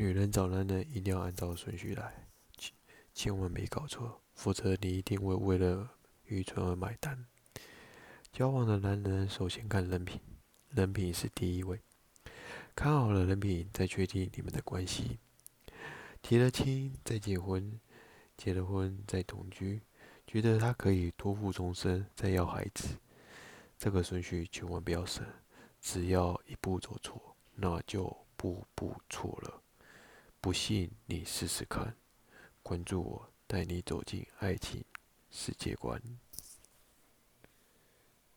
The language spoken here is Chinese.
女人找男人一定要按照顺序来，千千万别搞错，否则你一定会为了愚蠢而买单。交往的男人首先看人品，人品是第一位。看好了人品，再确定你们的关系。提了亲再结婚，结了婚再同居，觉得他可以托付终身，再要孩子。这个顺序千万不要省，只要一步走错，那就步步错了。不信你试试看，关注我，带你走进爱情世界观。